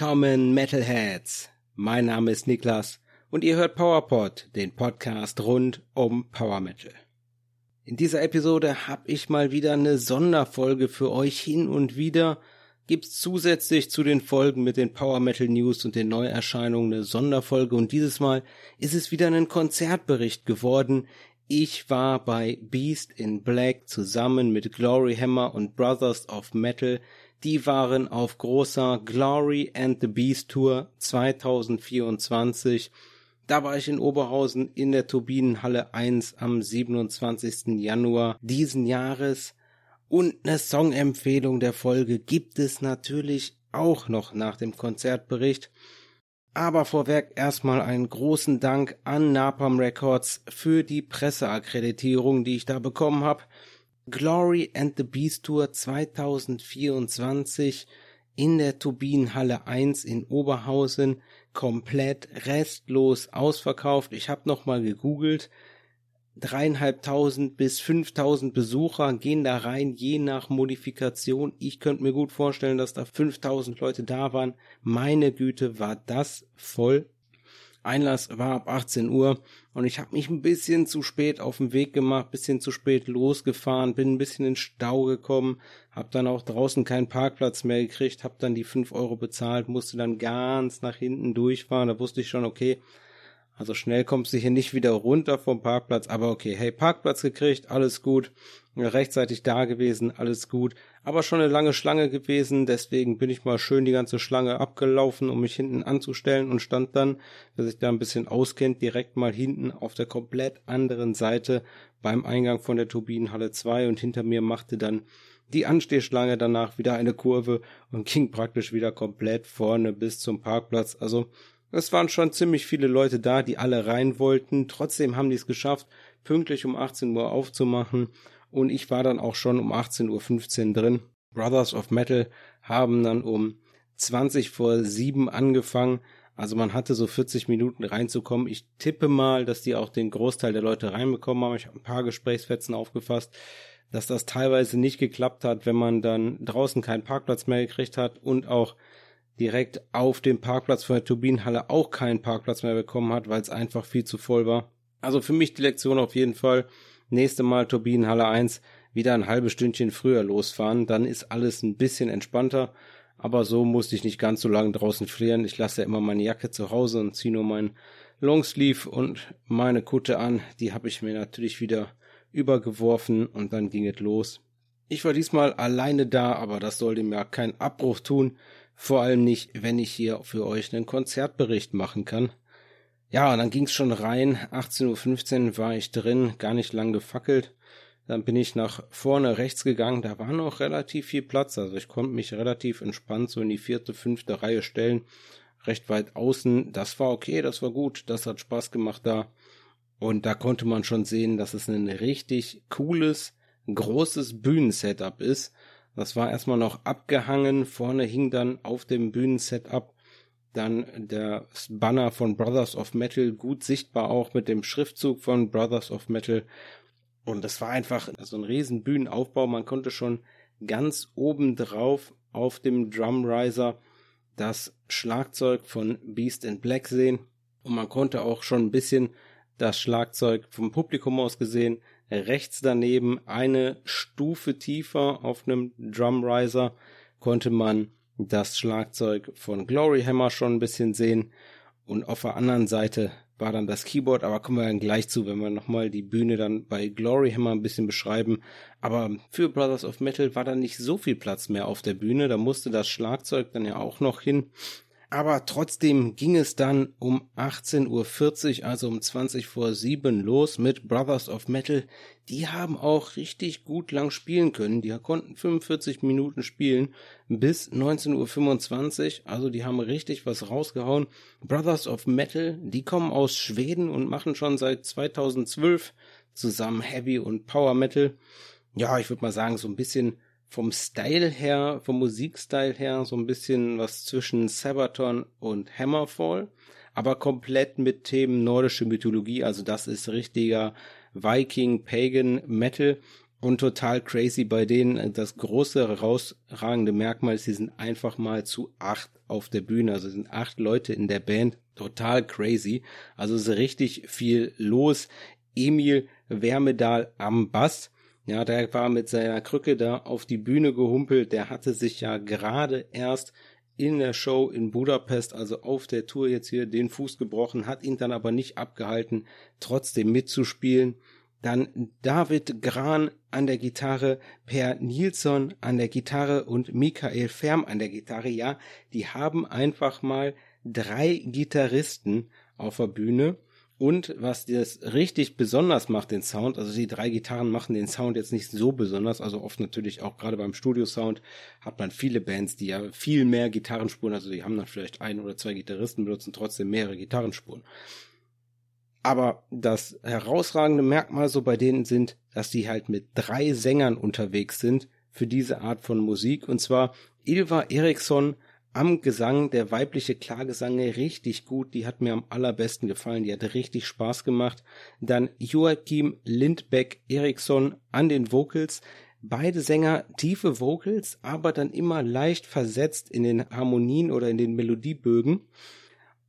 Willkommen Metalheads! Mein Name ist Niklas und ihr hört PowerPod, den Podcast rund um Power Metal. In dieser Episode habe ich mal wieder eine Sonderfolge für euch hin und wieder. Gibt's zusätzlich zu den Folgen mit den Power Metal News und den Neuerscheinungen eine Sonderfolge und dieses Mal ist es wieder ein Konzertbericht geworden. Ich war bei Beast in Black zusammen mit Glory Hammer und Brothers of Metal die waren auf großer Glory and the Beast Tour 2024. Da war ich in Oberhausen in der Turbinenhalle 1 am 27. Januar diesen Jahres. Und eine Songempfehlung der Folge gibt es natürlich auch noch nach dem Konzertbericht. Aber vorweg erstmal einen großen Dank an Napalm Records für die Presseakkreditierung, die ich da bekommen habe. Glory and the Beast Tour 2024 in der Turbinenhalle 1 in Oberhausen komplett restlos ausverkauft. Ich habe nochmal gegoogelt. Dreieinhalbtausend bis fünftausend Besucher gehen da rein, je nach Modifikation. Ich könnte mir gut vorstellen, dass da fünftausend Leute da waren. Meine Güte, war das voll. Einlass war ab 18 Uhr und ich habe mich ein bisschen zu spät auf den Weg gemacht, bisschen zu spät losgefahren, bin ein bisschen in Stau gekommen, habe dann auch draußen keinen Parkplatz mehr gekriegt, habe dann die 5 Euro bezahlt, musste dann ganz nach hinten durchfahren, da wusste ich schon, okay, also schnell kommst du hier nicht wieder runter vom Parkplatz, aber okay, hey, Parkplatz gekriegt, alles gut, rechtzeitig da gewesen, alles gut, aber schon eine lange Schlange gewesen, deswegen bin ich mal schön die ganze Schlange abgelaufen, um mich hinten anzustellen und stand dann, wer sich da ein bisschen auskennt, direkt mal hinten auf der komplett anderen Seite beim Eingang von der Turbinenhalle 2 und hinter mir machte dann die Anstehschlange danach wieder eine Kurve und ging praktisch wieder komplett vorne bis zum Parkplatz, also es waren schon ziemlich viele Leute da, die alle rein wollten. Trotzdem haben die es geschafft, pünktlich um 18 Uhr aufzumachen. Und ich war dann auch schon um 18.15 Uhr drin. Brothers of Metal haben dann um 20 vor 7 angefangen. Also man hatte so 40 Minuten reinzukommen. Ich tippe mal, dass die auch den Großteil der Leute reinbekommen haben. Ich habe ein paar Gesprächsfetzen aufgefasst, dass das teilweise nicht geklappt hat, wenn man dann draußen keinen Parkplatz mehr gekriegt hat und auch direkt auf dem Parkplatz von der Turbinenhalle auch keinen Parkplatz mehr bekommen hat, weil es einfach viel zu voll war. Also für mich die Lektion auf jeden Fall. Nächste Mal Turbinenhalle 1 wieder ein halbes Stündchen früher losfahren, dann ist alles ein bisschen entspannter. Aber so musste ich nicht ganz so lange draußen frieren. Ich lasse ja immer meine Jacke zu Hause und ziehe nur meinen Longsleeve und meine Kutte an. Die habe ich mir natürlich wieder übergeworfen und dann ging es los. Ich war diesmal alleine da, aber das sollte mir keinen Abbruch tun. Vor allem nicht, wenn ich hier für euch einen Konzertbericht machen kann. Ja, dann ging's schon rein. 18.15 Uhr war ich drin, gar nicht lang gefackelt. Dann bin ich nach vorne rechts gegangen. Da war noch relativ viel Platz. Also ich konnte mich relativ entspannt so in die vierte, fünfte Reihe stellen. Recht weit außen. Das war okay, das war gut. Das hat Spaß gemacht da. Und da konnte man schon sehen, dass es ein richtig cooles, großes Bühnensetup ist. Das war erstmal noch abgehangen. Vorne hing dann auf dem Bühnensetup dann der Banner von Brothers of Metal, gut sichtbar auch mit dem Schriftzug von Brothers of Metal. Und das war einfach so ein riesen Bühnenaufbau. Man konnte schon ganz oben drauf auf dem Drumriser das Schlagzeug von Beast in Black sehen. Und man konnte auch schon ein bisschen das Schlagzeug vom Publikum aus gesehen rechts daneben eine Stufe tiefer auf einem Drumriser konnte man das Schlagzeug von Glory Hammer schon ein bisschen sehen. Und auf der anderen Seite war dann das Keyboard, aber kommen wir dann gleich zu, wenn wir nochmal die Bühne dann bei Glory Hammer ein bisschen beschreiben. Aber für Brothers of Metal war da nicht so viel Platz mehr auf der Bühne, da musste das Schlagzeug dann ja auch noch hin aber trotzdem ging es dann um 18.40 Uhr, also um 20 vor 7 los mit Brothers of Metal. Die haben auch richtig gut lang spielen können. Die konnten 45 Minuten spielen bis 19.25 Uhr. Also die haben richtig was rausgehauen. Brothers of Metal, die kommen aus Schweden und machen schon seit 2012 zusammen Heavy und Power Metal. Ja, ich würde mal sagen, so ein bisschen vom Style her, vom Musikstyle her so ein bisschen was zwischen Sabaton und Hammerfall, aber komplett mit Themen nordische Mythologie, also das ist richtiger Viking Pagan Metal Und total crazy bei denen, das große herausragende Merkmal ist, sie sind einfach mal zu acht auf der Bühne. Also sind acht Leute in der Band. Total crazy. Also ist richtig viel los. Emil Wärmedal am Bass. Ja, der war mit seiner Krücke da auf die Bühne gehumpelt. Der hatte sich ja gerade erst in der Show in Budapest, also auf der Tour jetzt hier den Fuß gebrochen, hat ihn dann aber nicht abgehalten, trotzdem mitzuspielen. Dann David Gran an der Gitarre, Per Nilsson an der Gitarre und Michael Ferm an der Gitarre. Ja, die haben einfach mal drei Gitarristen auf der Bühne und was das richtig besonders macht, den Sound, also die drei Gitarren machen den Sound jetzt nicht so besonders, also oft natürlich auch gerade beim Studio-Sound hat man viele Bands, die ja viel mehr Gitarrenspuren, also die haben dann vielleicht ein oder zwei Gitarristen, benutzen trotzdem mehrere Gitarrenspuren. Aber das herausragende Merkmal so bei denen sind, dass die halt mit drei Sängern unterwegs sind für diese Art von Musik, und zwar Ilva Eriksson, am Gesang, der weibliche Klagesang richtig gut, die hat mir am allerbesten gefallen, die hat richtig Spaß gemacht. Dann Joachim Lindbeck Eriksson an den Vocals, beide Sänger tiefe Vocals, aber dann immer leicht versetzt in den Harmonien oder in den Melodiebögen.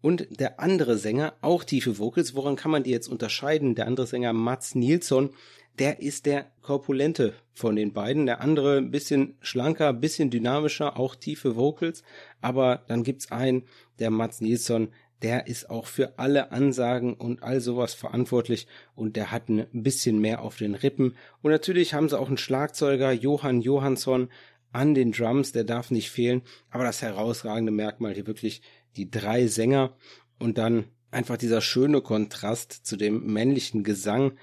Und der andere Sänger, auch tiefe Vocals, woran kann man die jetzt unterscheiden? Der andere Sänger Mats Nilsson, der ist der korpulente von den beiden. Der andere ein bisschen schlanker, ein bisschen dynamischer, auch tiefe Vocals. Aber dann gibt's einen, der Mats Nilsson, der ist auch für alle Ansagen und all sowas verantwortlich und der hat ein bisschen mehr auf den Rippen. Und natürlich haben sie auch einen Schlagzeuger, Johann Johansson, an den Drums, der darf nicht fehlen. Aber das herausragende Merkmal hier wirklich die drei Sänger und dann einfach dieser schöne Kontrast zu dem männlichen Gesang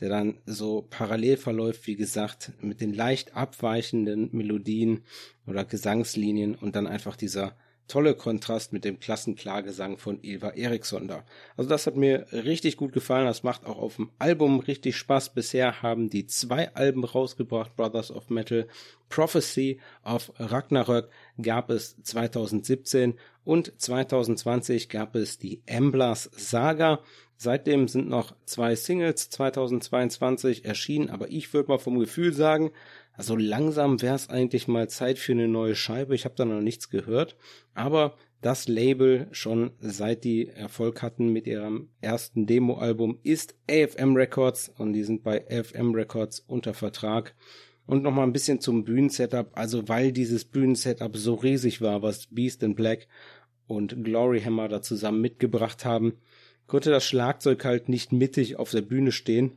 der dann so parallel verläuft, wie gesagt, mit den leicht abweichenden Melodien oder Gesangslinien und dann einfach dieser tolle Kontrast mit dem Klassenklagesang von Eva Eriksson da. Also das hat mir richtig gut gefallen. Das macht auch auf dem Album richtig Spaß. Bisher haben die zwei Alben rausgebracht, Brothers of Metal. Prophecy of Ragnarök gab es 2017 und 2020 gab es die Emblas Saga. Seitdem sind noch zwei Singles 2022 erschienen, aber ich würde mal vom Gefühl sagen, also langsam wäre es eigentlich mal Zeit für eine neue Scheibe. Ich habe da noch nichts gehört, aber das Label schon seit die Erfolg hatten mit ihrem ersten Demoalbum ist AFM Records und die sind bei AFM Records unter Vertrag. Und nochmal ein bisschen zum Bühnensetup, also weil dieses Bühnensetup so riesig war, was Beast in Black und Glory Hammer da zusammen mitgebracht haben, konnte das Schlagzeug halt nicht mittig auf der Bühne stehen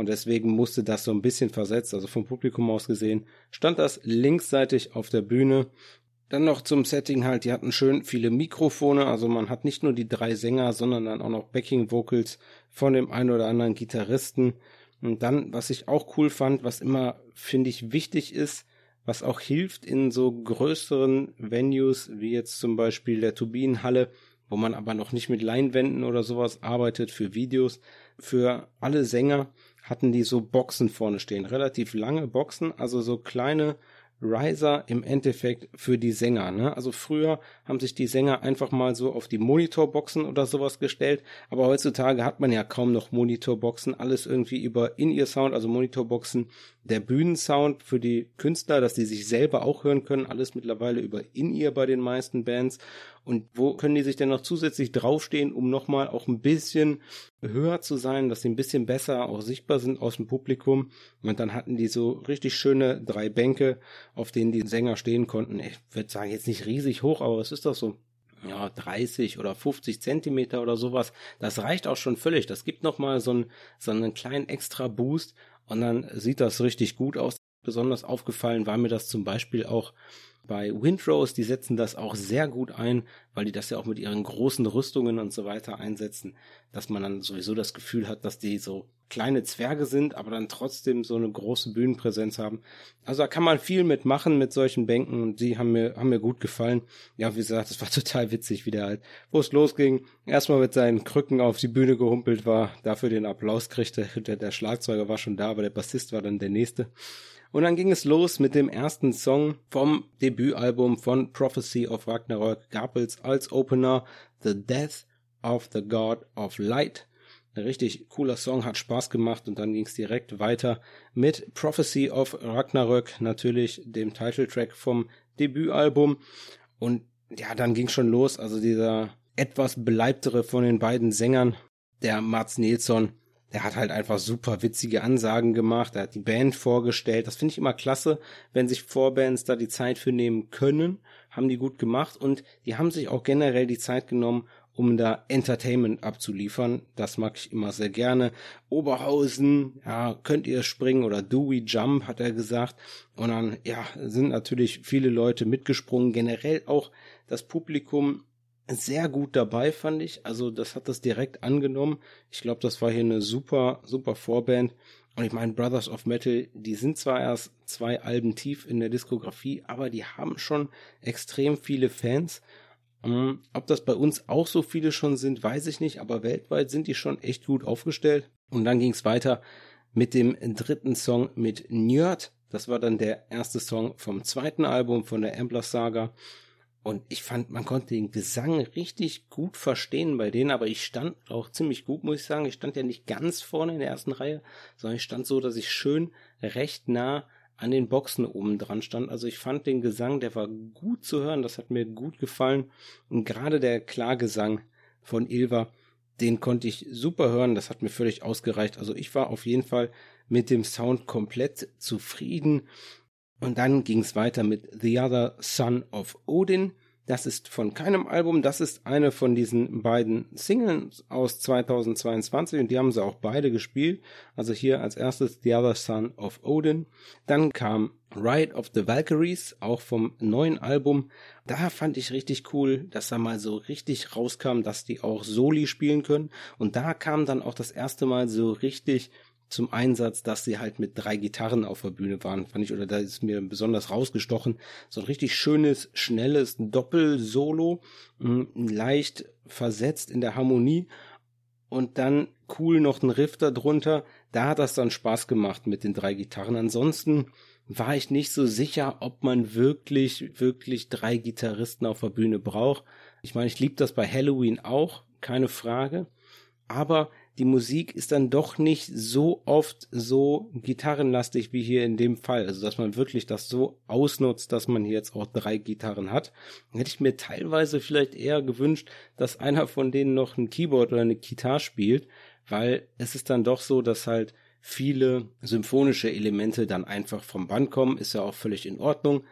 und deswegen musste das so ein bisschen versetzt, also vom Publikum aus gesehen, stand das linksseitig auf der Bühne. Dann noch zum Setting halt, die hatten schön viele Mikrofone, also man hat nicht nur die drei Sänger, sondern dann auch noch Backing Vocals von dem einen oder anderen Gitarristen. Und dann, was ich auch cool fand, was immer, finde ich, wichtig ist, was auch hilft in so größeren Venues, wie jetzt zum Beispiel der Turbinenhalle, wo man aber noch nicht mit Leinwänden oder sowas arbeitet für Videos. Für alle Sänger hatten die so Boxen vorne stehen, relativ lange Boxen, also so kleine Riser im Endeffekt für die Sänger. Ne? Also früher haben sich die Sänger einfach mal so auf die Monitorboxen oder sowas gestellt, aber heutzutage hat man ja kaum noch Monitorboxen, alles irgendwie über In-Ear-Sound, also Monitorboxen, der Bühnensound für die Künstler, dass die sich selber auch hören können, alles mittlerweile über In-Ear bei den meisten Bands. Und wo können die sich denn noch zusätzlich draufstehen, um nochmal auch ein bisschen höher zu sein, dass sie ein bisschen besser auch sichtbar sind aus dem Publikum. Und dann hatten die so richtig schöne drei Bänke, auf denen die Sänger stehen konnten. Ich würde sagen, jetzt nicht riesig hoch, aber es ist doch so ja, 30 oder 50 Zentimeter oder sowas. Das reicht auch schon völlig. Das gibt nochmal so einen, so einen kleinen extra Boost und dann sieht das richtig gut aus. Besonders aufgefallen war mir das zum Beispiel auch bei Windrose, die setzen das auch sehr gut ein, weil die das ja auch mit ihren großen Rüstungen und so weiter einsetzen, dass man dann sowieso das Gefühl hat, dass die so kleine Zwerge sind, aber dann trotzdem so eine große Bühnenpräsenz haben. Also da kann man viel mitmachen mit solchen Bänken und die haben mir, haben mir gut gefallen. Ja, wie gesagt, es war total witzig, wie der halt, wo es losging, erstmal mit seinen Krücken auf die Bühne gehumpelt war, dafür den Applaus kriegte. Der, der Schlagzeuger war schon da, aber der Bassist war dann der nächste. Und dann ging es los mit dem ersten Song vom Debütalbum von Prophecy of Ragnarök. Gab es als Opener The Death of the God of Light. Ein richtig cooler Song, hat Spaß gemacht und dann ging es direkt weiter mit Prophecy of Ragnarök, natürlich dem Titeltrack vom Debütalbum. Und ja, dann ging schon los. Also dieser etwas beleibtere von den beiden Sängern, der Mats Nilsson, der hat halt einfach super witzige Ansagen gemacht, er hat die Band vorgestellt. Das finde ich immer klasse, wenn sich Vorbands da die Zeit für nehmen können, haben die gut gemacht und die haben sich auch generell die Zeit genommen, um da Entertainment abzuliefern. Das mag ich immer sehr gerne. Oberhausen, ja, könnt ihr springen oder do we jump, hat er gesagt. Und dann, ja, sind natürlich viele Leute mitgesprungen. Generell auch das Publikum sehr gut dabei, fand ich. Also das hat das direkt angenommen. Ich glaube, das war hier eine super, super Vorband. Und ich meine, Brothers of Metal, die sind zwar erst zwei Alben tief in der Diskografie, aber die haben schon extrem viele Fans. Um, ob das bei uns auch so viele schon sind, weiß ich nicht, aber weltweit sind die schon echt gut aufgestellt. Und dann ging es weiter mit dem dritten Song mit Nerd. Das war dann der erste Song vom zweiten Album von der Ambler Saga. Und ich fand, man konnte den Gesang richtig gut verstehen bei denen, aber ich stand auch ziemlich gut, muss ich sagen. Ich stand ja nicht ganz vorne in der ersten Reihe, sondern ich stand so, dass ich schön recht nah an den Boxen oben dran stand. Also ich fand den Gesang, der war gut zu hören, das hat mir gut gefallen. Und gerade der Klagesang von Ilva, den konnte ich super hören, das hat mir völlig ausgereicht. Also ich war auf jeden Fall mit dem Sound komplett zufrieden. Und dann ging es weiter mit The Other Son of Odin. Das ist von keinem Album, das ist eine von diesen beiden Singles aus 2022 und die haben sie auch beide gespielt. Also hier als erstes The Other Son of Odin. Dann kam Ride of the Valkyries, auch vom neuen Album. Da fand ich richtig cool, dass da mal so richtig rauskam, dass die auch Soli spielen können. Und da kam dann auch das erste Mal so richtig zum Einsatz, dass sie halt mit drei Gitarren auf der Bühne waren, fand ich, oder da ist mir besonders rausgestochen. So ein richtig schönes, schnelles Doppel-Solo, hm, leicht versetzt in der Harmonie und dann cool noch ein Riff darunter. Da hat das dann Spaß gemacht mit den drei Gitarren. Ansonsten war ich nicht so sicher, ob man wirklich, wirklich drei Gitarristen auf der Bühne braucht. Ich meine, ich liebe das bei Halloween auch, keine Frage. Aber die Musik ist dann doch nicht so oft so gitarrenlastig wie hier in dem Fall. Also, dass man wirklich das so ausnutzt, dass man hier jetzt auch drei Gitarren hat. Dann hätte ich mir teilweise vielleicht eher gewünscht, dass einer von denen noch ein Keyboard oder eine Gitarre spielt, weil es ist dann doch so, dass halt viele symphonische Elemente dann einfach vom Band kommen, ist ja auch völlig in Ordnung.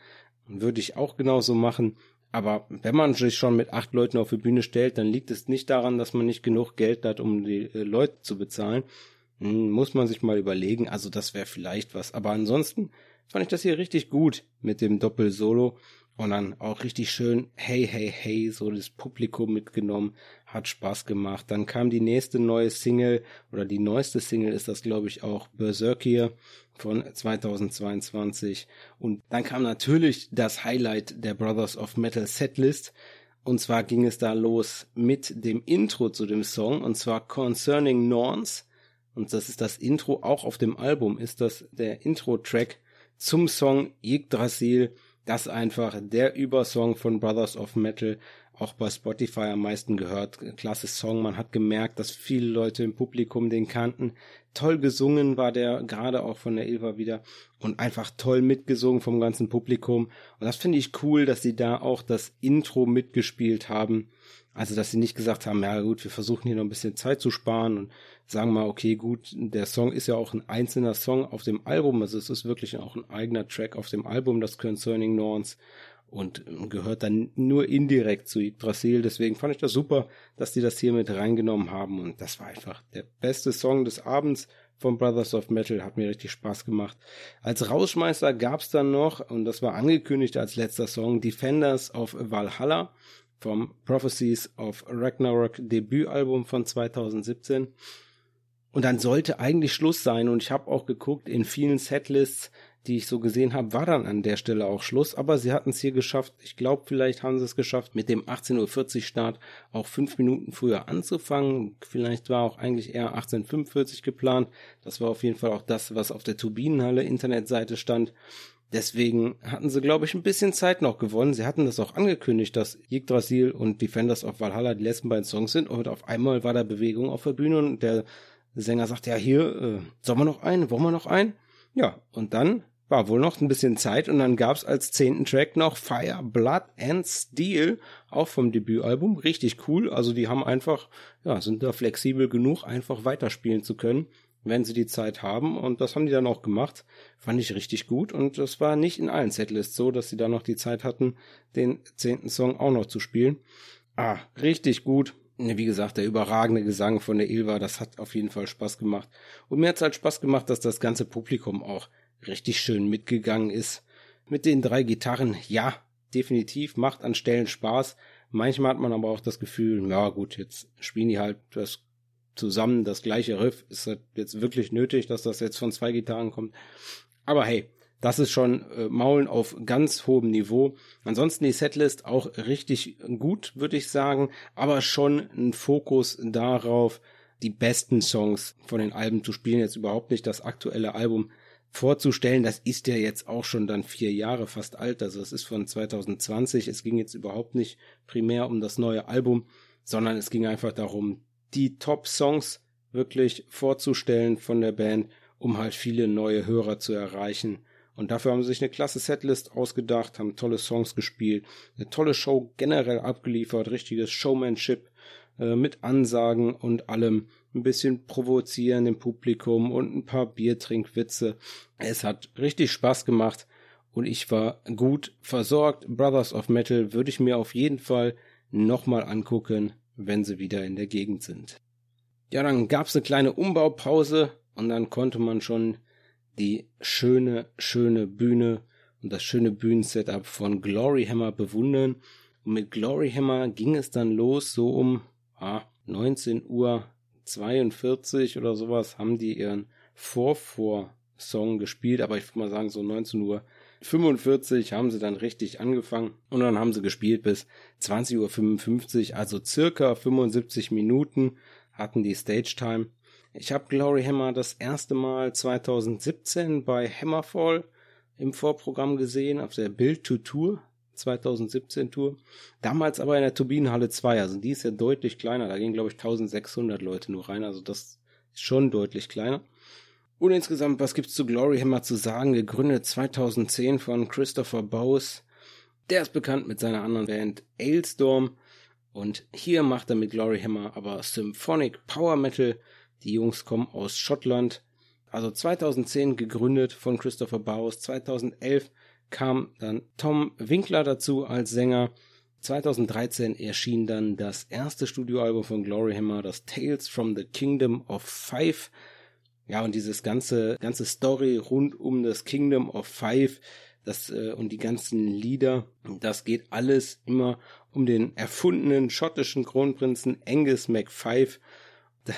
Würde ich auch genauso machen. Aber wenn man sich schon mit acht Leuten auf die Bühne stellt, dann liegt es nicht daran, dass man nicht genug Geld hat, um die äh, Leute zu bezahlen. Hm, muss man sich mal überlegen. Also das wäre vielleicht was. Aber ansonsten fand ich das hier richtig gut mit dem Doppel-Solo. Und dann auch richtig schön, hey, hey, hey, so das Publikum mitgenommen, hat Spaß gemacht. Dann kam die nächste neue Single, oder die neueste Single ist das, glaube ich, auch Berserkier von 2022. Und dann kam natürlich das Highlight der Brothers of Metal Setlist. Und zwar ging es da los mit dem Intro zu dem Song, und zwar Concerning Norns. Und das ist das Intro, auch auf dem Album ist das der Intro-Track zum Song Yggdrasil das einfach der Übersong von Brothers of Metal, auch bei Spotify am meisten gehört. Klasse Song. Man hat gemerkt, dass viele Leute im Publikum den kannten. Toll gesungen war der, gerade auch von der Ilva wieder. Und einfach toll mitgesungen vom ganzen Publikum. Und das finde ich cool, dass sie da auch das Intro mitgespielt haben. Also, dass sie nicht gesagt haben, ja gut, wir versuchen hier noch ein bisschen Zeit zu sparen und sagen mal, okay, gut, der Song ist ja auch ein einzelner Song auf dem Album, also es ist wirklich auch ein eigener Track auf dem Album, das Concerning Norns und gehört dann nur indirekt zu Yggdrasil. Deswegen fand ich das super, dass die das hier mit reingenommen haben und das war einfach der beste Song des Abends von Brothers of Metal, hat mir richtig Spaß gemacht. Als Rausschmeißer gab's dann noch, und das war angekündigt als letzter Song, Defenders of Valhalla vom Prophecies of Ragnarok Debütalbum von 2017. Und dann sollte eigentlich Schluss sein. Und ich habe auch geguckt, in vielen Setlists, die ich so gesehen habe, war dann an der Stelle auch Schluss. Aber sie hatten es hier geschafft. Ich glaube, vielleicht haben sie es geschafft, mit dem 18.40 Uhr Start auch fünf Minuten früher anzufangen. Vielleicht war auch eigentlich eher 18.45 geplant. Das war auf jeden Fall auch das, was auf der Turbinenhalle Internetseite stand. Deswegen hatten sie, glaube ich, ein bisschen Zeit noch gewonnen. Sie hatten das auch angekündigt, dass Yggdrasil und Defenders of Valhalla die letzten beiden Songs sind. Und auf einmal war da Bewegung auf der Bühne und der Sänger sagt, ja, hier, äh, sollen wir noch einen? Wollen wir noch einen? Ja, und dann war wohl noch ein bisschen Zeit und dann gab's als zehnten Track noch Fire, Blood and Steel, auch vom Debütalbum. Richtig cool. Also die haben einfach, ja, sind da flexibel genug, einfach weiterspielen zu können wenn sie die Zeit haben. Und das haben die dann auch gemacht. Fand ich richtig gut. Und das war nicht in allen Setlists so, dass sie dann noch die Zeit hatten, den zehnten Song auch noch zu spielen. Ah, richtig gut. Wie gesagt, der überragende Gesang von der Ilva, das hat auf jeden Fall Spaß gemacht. Und mir hat's halt Spaß gemacht, dass das ganze Publikum auch richtig schön mitgegangen ist. Mit den drei Gitarren, ja, definitiv, macht an Stellen Spaß. Manchmal hat man aber auch das Gefühl, ja gut, jetzt spielen die halt das zusammen das gleiche Riff. Ist das jetzt wirklich nötig, dass das jetzt von zwei Gitarren kommt? Aber hey, das ist schon äh, Maulen auf ganz hohem Niveau. Ansonsten die Setlist auch richtig gut, würde ich sagen, aber schon ein Fokus darauf, die besten Songs von den Alben zu spielen. Jetzt überhaupt nicht das aktuelle Album vorzustellen. Das ist ja jetzt auch schon dann vier Jahre fast alt. Also es ist von 2020. Es ging jetzt überhaupt nicht primär um das neue Album, sondern es ging einfach darum, die Top-Songs wirklich vorzustellen von der Band, um halt viele neue Hörer zu erreichen. Und dafür haben sie sich eine klasse Setlist ausgedacht, haben tolle Songs gespielt, eine tolle Show generell abgeliefert, richtiges Showmanship äh, mit Ansagen und allem, ein bisschen provozieren im Publikum und ein paar Biertrinkwitze. Es hat richtig Spaß gemacht und ich war gut versorgt. Brothers of Metal würde ich mir auf jeden Fall nochmal angucken wenn sie wieder in der Gegend sind. Ja, dann gab's eine kleine Umbaupause und dann konnte man schon die schöne, schöne Bühne und das schöne Bühnensetup von Glory Hammer bewundern. Und mit Glory Hammer ging es dann los, so um ah, 19 Uhr 42 oder sowas haben die ihren Vorvor-Song gespielt, aber ich würde mal sagen so 19 Uhr 45 haben sie dann richtig angefangen und dann haben sie gespielt bis 20.55 Uhr, also circa 75 Minuten hatten die Stage Time. Ich habe Glory Hammer das erste Mal 2017 bei Hammerfall im Vorprogramm gesehen, auf der Build to Tour 2017 Tour. Damals aber in der Turbinenhalle 2, also die ist ja deutlich kleiner, da gehen glaube ich 1600 Leute nur rein, also das ist schon deutlich kleiner. Und insgesamt, was gibt's zu Glory Hammer zu sagen? Gegründet 2010 von Christopher Bowes. Der ist bekannt mit seiner anderen Band Ailstorm. Und hier macht er mit Glory Hammer aber Symphonic Power Metal. Die Jungs kommen aus Schottland. Also 2010 gegründet von Christopher Bowes. 2011 kam dann Tom Winkler dazu als Sänger. 2013 erschien dann das erste Studioalbum von Glory Hammer, das Tales from the Kingdom of Five. Ja, und dieses ganze, ganze Story rund um das Kingdom of Five, das, äh, und die ganzen Lieder, das geht alles immer um den erfundenen schottischen Kronprinzen Angus MacFive.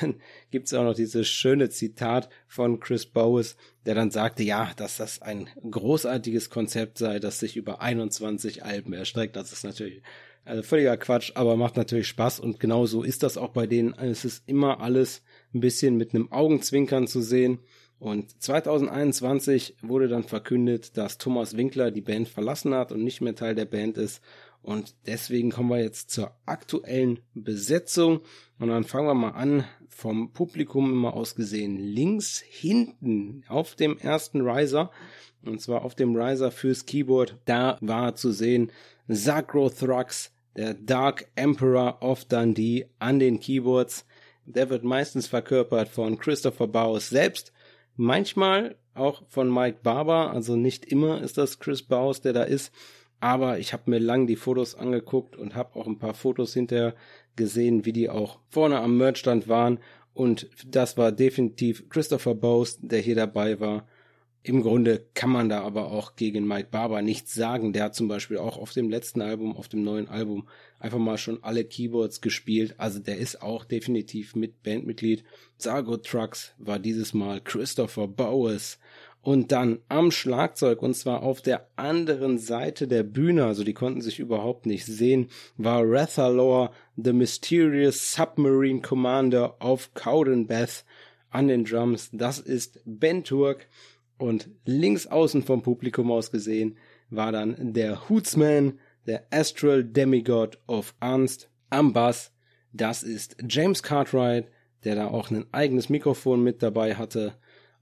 Dann gibt's auch noch dieses schöne Zitat von Chris Bowes, der dann sagte, ja, dass das ein großartiges Konzept sei, das sich über 21 Alben erstreckt. Das ist natürlich also völliger Quatsch, aber macht natürlich Spaß und genau so ist das auch bei denen. Es ist immer alles ein bisschen mit einem Augenzwinkern zu sehen. Und 2021 wurde dann verkündet, dass Thomas Winkler die Band verlassen hat und nicht mehr Teil der Band ist. Und deswegen kommen wir jetzt zur aktuellen Besetzung. Und dann fangen wir mal an, vom Publikum immer aus gesehen, links hinten auf dem ersten Riser. Und zwar auf dem Riser fürs Keyboard. Da war zu sehen Thrax, der Dark Emperor of Dundee an den Keyboards. Der wird meistens verkörpert von Christopher Bowes selbst, manchmal auch von Mike Barber, also nicht immer ist das Chris Bowes, der da ist, aber ich habe mir lang die Fotos angeguckt und habe auch ein paar Fotos hinterher gesehen, wie die auch vorne am Merchstand waren und das war definitiv Christopher Bowes, der hier dabei war im Grunde kann man da aber auch gegen Mike Barber nichts sagen. Der hat zum Beispiel auch auf dem letzten Album, auf dem neuen Album, einfach mal schon alle Keyboards gespielt. Also der ist auch definitiv mit Bandmitglied. Sargo Trucks war dieses Mal Christopher Bowes. Und dann am Schlagzeug, und zwar auf der anderen Seite der Bühne, also die konnten sich überhaupt nicht sehen, war Rathalor, the mysterious submarine commander of Cowdenbeth an den Drums. Das ist Ben Turk. Und links außen vom Publikum aus gesehen war dann der Hootsman, der Astral Demigod of Ernst am Bass. Das ist James Cartwright, der da auch ein eigenes Mikrofon mit dabei hatte.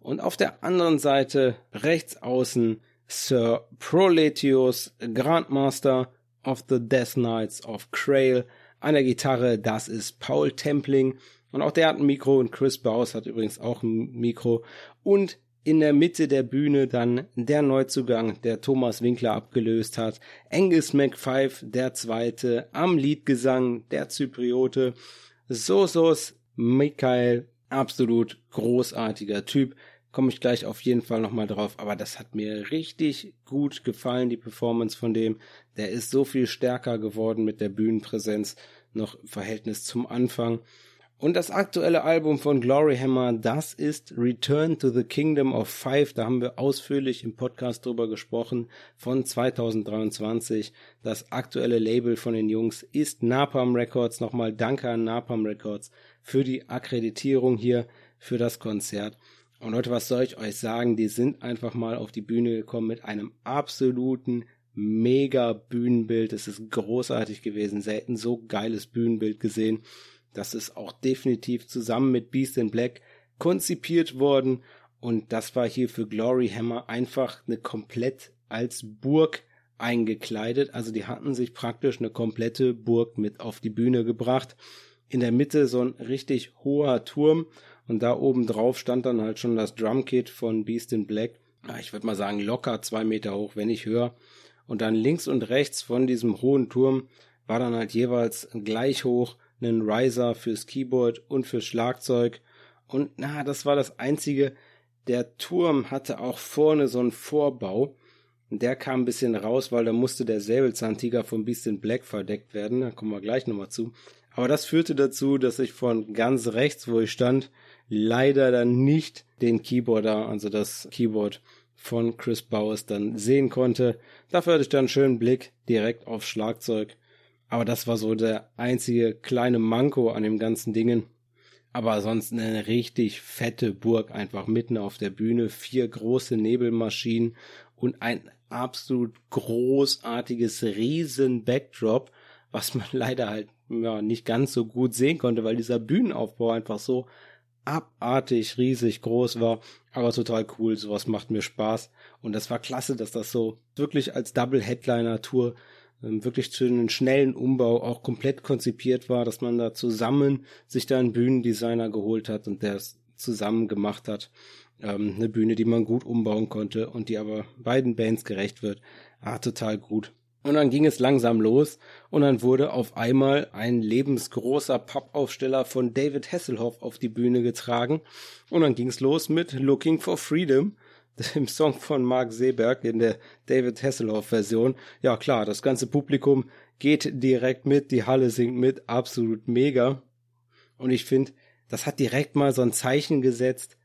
Und auf der anderen Seite rechts außen Sir Proletius, Grandmaster of the Death Knights of Crail. An der Gitarre, das ist Paul Templing. Und auch der hat ein Mikro und Chris Baus hat übrigens auch ein Mikro. Und in der Mitte der Bühne dann der Neuzugang, der Thomas Winkler abgelöst hat. Angus McFive, der Zweite, am Liedgesang, der Zypriote. Sosos Michael, absolut großartiger Typ. Komme ich gleich auf jeden Fall nochmal drauf. Aber das hat mir richtig gut gefallen, die Performance von dem. Der ist so viel stärker geworden mit der Bühnenpräsenz noch im Verhältnis zum Anfang. Und das aktuelle Album von Glory Hammer, das ist Return to the Kingdom of Five. Da haben wir ausführlich im Podcast drüber gesprochen von 2023. Das aktuelle Label von den Jungs ist Napalm Records. Nochmal danke an Napalm Records für die Akkreditierung hier für das Konzert. Und Leute, was soll ich euch sagen? Die sind einfach mal auf die Bühne gekommen mit einem absoluten mega Bühnenbild. Es ist großartig gewesen. Selten so geiles Bühnenbild gesehen. Das ist auch definitiv zusammen mit Beast in Black konzipiert worden und das war hier für Glory Hammer einfach eine komplett als Burg eingekleidet. Also die hatten sich praktisch eine komplette Burg mit auf die Bühne gebracht. In der Mitte so ein richtig hoher Turm und da oben drauf stand dann halt schon das Drumkit von Beast in Black. Ich würde mal sagen locker zwei Meter hoch, wenn nicht höher. Und dann links und rechts von diesem hohen Turm war dann halt jeweils gleich hoch einen Riser fürs Keyboard und fürs Schlagzeug. Und na, das war das einzige. Der Turm hatte auch vorne so einen Vorbau. Der kam ein bisschen raus, weil da musste der Säbelzahntiger vom Beast in Black verdeckt werden. Da kommen wir gleich nochmal zu. Aber das führte dazu, dass ich von ganz rechts, wo ich stand, leider dann nicht den Keyboarder, also das Keyboard von Chris Bowers dann sehen konnte. Dafür hatte ich dann einen schönen Blick direkt aufs Schlagzeug aber das war so der einzige kleine Manko an dem ganzen Dingen. Aber sonst eine richtig fette Burg einfach mitten auf der Bühne, vier große Nebelmaschinen und ein absolut großartiges riesen Backdrop, was man leider halt ja, nicht ganz so gut sehen konnte, weil dieser Bühnenaufbau einfach so abartig riesig groß war, aber total cool, sowas macht mir Spaß und das war klasse, dass das so wirklich als Double Headliner Tour ähm, wirklich zu einem schnellen Umbau auch komplett konzipiert war, dass man da zusammen sich da einen Bühnendesigner geholt hat und der es zusammen gemacht hat. Ähm, eine Bühne, die man gut umbauen konnte und die aber beiden Bands gerecht wird. Ah, total gut. Und dann ging es langsam los und dann wurde auf einmal ein lebensgroßer Pappaufsteller von David Hasselhoff auf die Bühne getragen und dann ging es los mit Looking for Freedom dem Song von Mark Seeberg in der David Hasselhoff-Version. Ja klar, das ganze Publikum geht direkt mit, die Halle singt mit, absolut mega. Und ich finde, das hat direkt mal so ein Zeichen gesetzt,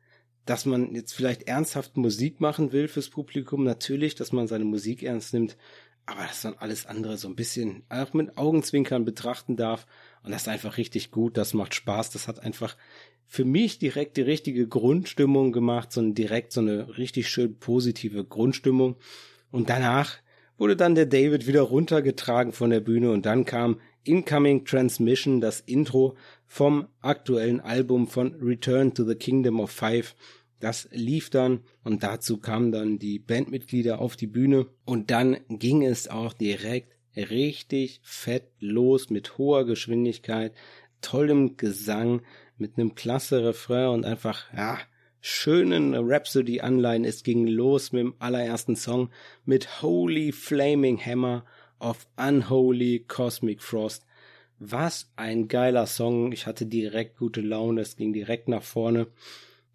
dass man jetzt vielleicht ernsthaft Musik machen will fürs Publikum. Natürlich, dass man seine Musik ernst nimmt, aber dass man alles andere so ein bisschen auch mit Augenzwinkern betrachten darf. Und das ist einfach richtig gut, das macht Spaß, das hat einfach für mich direkt die richtige Grundstimmung gemacht, so direkt so eine richtig schön positive Grundstimmung. Und danach wurde dann der David wieder runtergetragen von der Bühne und dann kam Incoming Transmission, das Intro vom aktuellen Album von Return to the Kingdom of Five. Das lief dann und dazu kamen dann die Bandmitglieder auf die Bühne und dann ging es auch direkt richtig fett los mit hoher Geschwindigkeit, tollem Gesang, mit einem klasse Refrain und einfach, ja, schönen Rhapsody-Anleihen. Es ging los mit dem allerersten Song mit Holy Flaming Hammer of Unholy Cosmic Frost. Was ein geiler Song. Ich hatte direkt gute Laune. Es ging direkt nach vorne.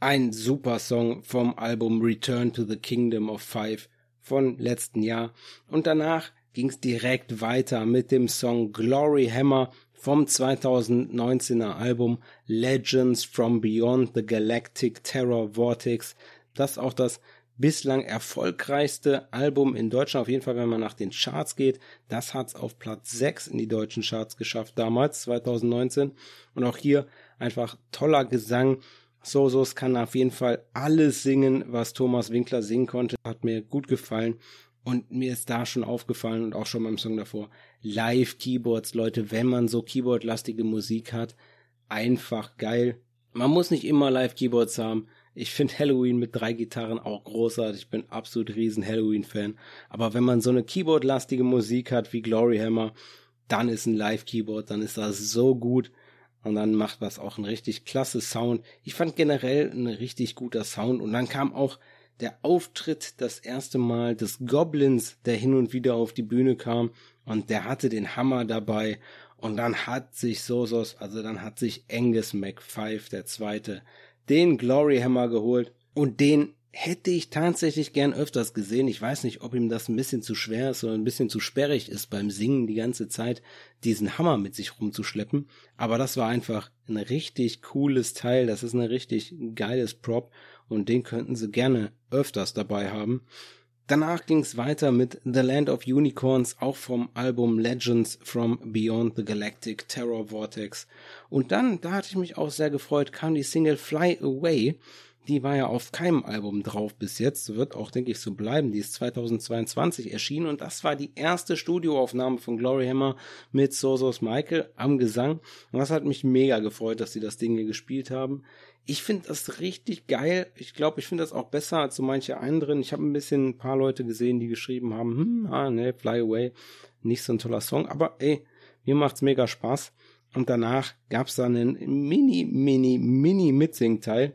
Ein super Song vom Album Return to the Kingdom of Five von letzten Jahr. Und danach ging es direkt weiter mit dem Song Glory Hammer vom 2019er Album Legends from Beyond the Galactic Terror Vortex. Das ist auch das bislang erfolgreichste Album in Deutschland, auf jeden Fall, wenn man nach den Charts geht. Das hat es auf Platz 6 in die deutschen Charts geschafft, damals, 2019. Und auch hier einfach toller Gesang, Sosos kann auf jeden Fall alles singen, was Thomas Winkler singen konnte. Hat mir gut gefallen. Und mir ist da schon aufgefallen und auch schon beim Song davor, Live-Keyboards, Leute, wenn man so Keyboard-lastige Musik hat, einfach geil. Man muss nicht immer Live-Keyboards haben. Ich finde Halloween mit drei Gitarren auch großartig. Ich bin absolut riesen Halloween-Fan. Aber wenn man so eine Keyboard-lastige Musik hat wie Glory Hammer, dann ist ein Live-Keyboard, dann ist das so gut. Und dann macht das auch ein richtig klasse Sound. Ich fand generell ein richtig guter Sound. Und dann kam auch der Auftritt das erste Mal des Goblins, der hin und wieder auf die Bühne kam. Und der hatte den Hammer dabei. Und dann hat sich Sosos, also dann hat sich Angus McFive, der zweite, den Glory Hammer geholt. Und den hätte ich tatsächlich gern öfters gesehen. Ich weiß nicht, ob ihm das ein bisschen zu schwer ist oder ein bisschen zu sperrig ist beim Singen die ganze Zeit diesen Hammer mit sich rumzuschleppen. Aber das war einfach ein richtig cooles Teil. Das ist ein richtig geiles Prop und den könnten sie gerne öfters dabei haben. Danach ging's weiter mit The Land of Unicorns, auch vom Album Legends from Beyond the Galactic Terror Vortex. Und dann, da hatte ich mich auch sehr gefreut, kam die Single Fly Away die war ja auf keinem Album drauf bis jetzt, wird auch, denke ich, so bleiben. Die ist 2022 erschienen und das war die erste Studioaufnahme von Glory Hammer mit Sosos Michael am Gesang. Und das hat mich mega gefreut, dass sie das Ding hier gespielt haben. Ich finde das richtig geil. Ich glaube, ich finde das auch besser als so manche anderen. Ich habe ein bisschen ein paar Leute gesehen, die geschrieben haben, hm, ah, ne, Fly Away, nicht so ein toller Song, aber ey, mir macht's mega Spaß. Und danach gab's dann einen mini, mini, mini Mitsing-Teil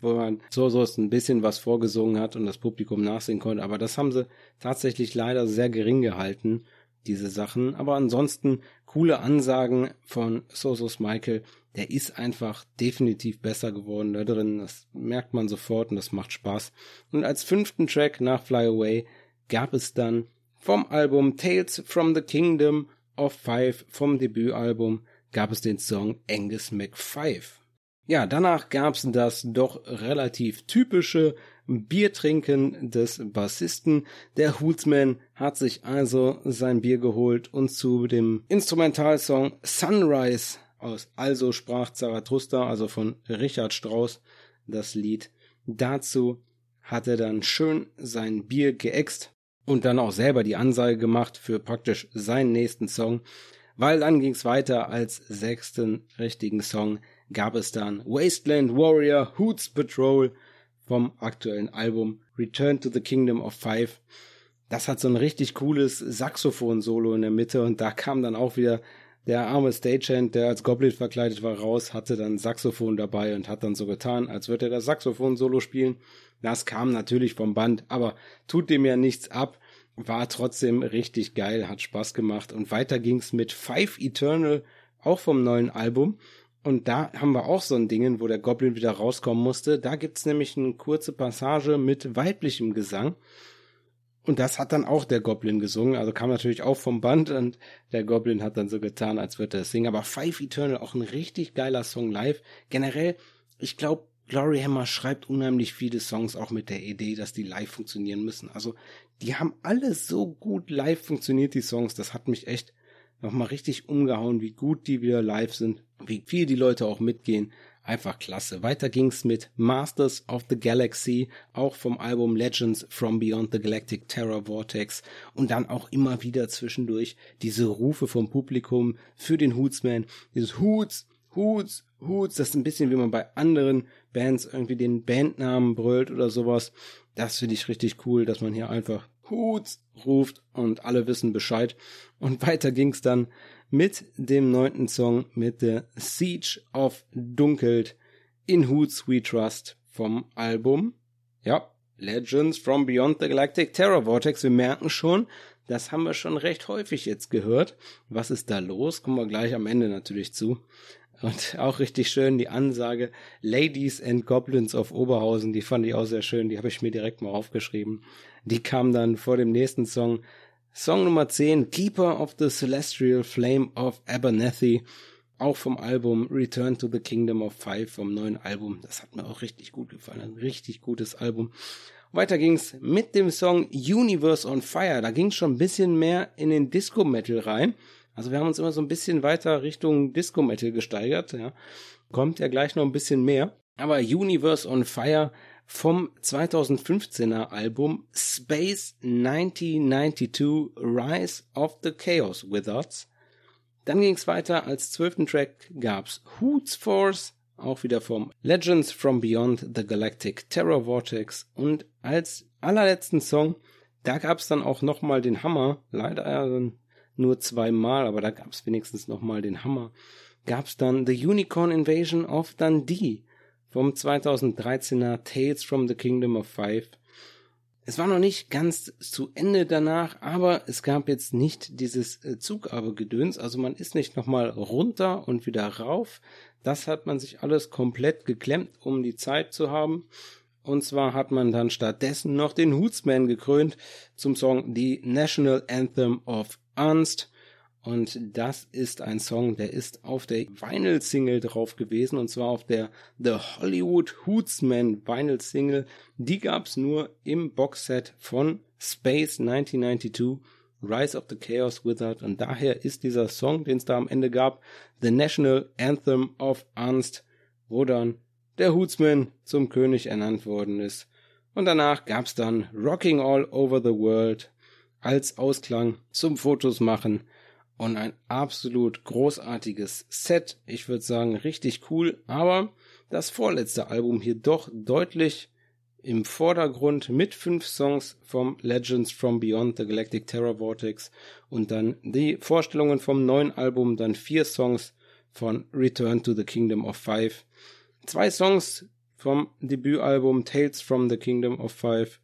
wo man so so ein bisschen was vorgesungen hat und das Publikum nachsehen konnte. Aber das haben sie tatsächlich leider sehr gering gehalten, diese Sachen. Aber ansonsten coole Ansagen von Sosos Michael. Der ist einfach definitiv besser geworden da drin. Das merkt man sofort und das macht Spaß. Und als fünften Track nach Fly Away gab es dann vom Album Tales from the Kingdom of Five vom Debütalbum gab es den Song Angus McFive. Ja, danach gab's das doch relativ typische Biertrinken des Bassisten. Der Hootsman hat sich also sein Bier geholt und zu dem Instrumentalsong Sunrise aus Also sprach Zarathustra, also von Richard Strauss, das Lied. Dazu hat er dann schön sein Bier geäxt und dann auch selber die Ansage gemacht für praktisch seinen nächsten Song, weil dann ging's weiter als sechsten richtigen Song gab es dann Wasteland Warrior Hoots Patrol vom aktuellen Album Return to the Kingdom of Five. Das hat so ein richtig cooles Saxophon-Solo in der Mitte und da kam dann auch wieder der arme Stagehand, der als Goblin verkleidet war, raus, hatte dann Saxophon dabei und hat dann so getan, als würde er das Saxophon-Solo spielen. Das kam natürlich vom Band, aber tut dem ja nichts ab. War trotzdem richtig geil, hat Spaß gemacht und weiter ging's mit Five Eternal, auch vom neuen Album. Und da haben wir auch so ein Ding, wo der Goblin wieder rauskommen musste. Da gibt's nämlich eine kurze Passage mit weiblichem Gesang. Und das hat dann auch der Goblin gesungen. Also kam natürlich auch vom Band und der Goblin hat dann so getan, als würde er es singen. Aber Five Eternal, auch ein richtig geiler Song live. Generell, ich glaube, Glory Hammer schreibt unheimlich viele Songs auch mit der Idee, dass die live funktionieren müssen. Also die haben alle so gut live funktioniert, die Songs. Das hat mich echt nochmal richtig umgehauen, wie gut die wieder live sind, wie viel die Leute auch mitgehen. Einfach klasse. Weiter ging's mit Masters of the Galaxy, auch vom Album Legends from Beyond the Galactic Terror Vortex und dann auch immer wieder zwischendurch diese Rufe vom Publikum für den Hootsman. Dieses Hoots, Hoots, Hoots, das ist ein bisschen wie man bei anderen Bands irgendwie den Bandnamen brüllt oder sowas. Das finde ich richtig cool, dass man hier einfach Hoots ruft und alle wissen Bescheid. Und weiter ging's dann mit dem neunten Song mit der Siege of Dunkelt in Hoots We Trust vom Album. Ja, Legends from Beyond the Galactic Terror Vortex. Wir merken schon, das haben wir schon recht häufig jetzt gehört. Was ist da los? Kommen wir gleich am Ende natürlich zu. Und auch richtig schön die Ansage Ladies and Goblins of Oberhausen, die fand ich auch sehr schön, die habe ich mir direkt mal aufgeschrieben. Die kam dann vor dem nächsten Song. Song Nummer 10, Keeper of the Celestial Flame of Abernethy, auch vom Album Return to the Kingdom of Five, vom neuen Album. Das hat mir auch richtig gut gefallen, ein richtig gutes Album. Weiter ging's mit dem Song Universe on Fire. Da ging's schon ein bisschen mehr in den Disco Metal rein. Also wir haben uns immer so ein bisschen weiter Richtung Disco Metal gesteigert, ja. Kommt ja gleich noch ein bisschen mehr. Aber Universe on Fire vom 2015er Album Space 1992 Rise of the Chaos Wizards. Dann ging es weiter. Als zwölften Track gab's Hoots Force, auch wieder vom Legends from Beyond the Galactic Terror Vortex. Und als allerletzten Song, da gab's dann auch nochmal den Hammer. Leider nur zweimal, aber da gab's wenigstens nochmal den Hammer. Gab's dann The Unicorn Invasion of Dundee vom 2013er Tales from the Kingdom of Five. Es war noch nicht ganz zu Ende danach, aber es gab jetzt nicht dieses äh, Zugabegedöns, also man ist nicht nochmal runter und wieder rauf. Das hat man sich alles komplett geklemmt, um die Zeit zu haben. Und zwar hat man dann stattdessen noch den Hootsman gekrönt zum Song The National Anthem of Ernst. Und das ist ein Song, der ist auf der Vinyl-Single drauf gewesen, und zwar auf der The Hollywood Hootsman Vinyl-Single. Die gab's nur im Boxset von Space 1992, Rise of the Chaos Wizard. Und daher ist dieser Song, den es da am Ende gab, The National Anthem of Ernst, wo dann der Hootsman zum König ernannt worden ist. Und danach gab's dann Rocking All Over the World als Ausklang zum Fotos machen. Und ein absolut großartiges Set. Ich würde sagen, richtig cool, aber das vorletzte Album hier doch deutlich im Vordergrund mit fünf Songs vom Legends from Beyond the Galactic Terror Vortex. Und dann die Vorstellungen vom neuen Album, dann vier Songs von Return to the Kingdom of Five, zwei Songs vom Debütalbum Tales from the Kingdom of Five.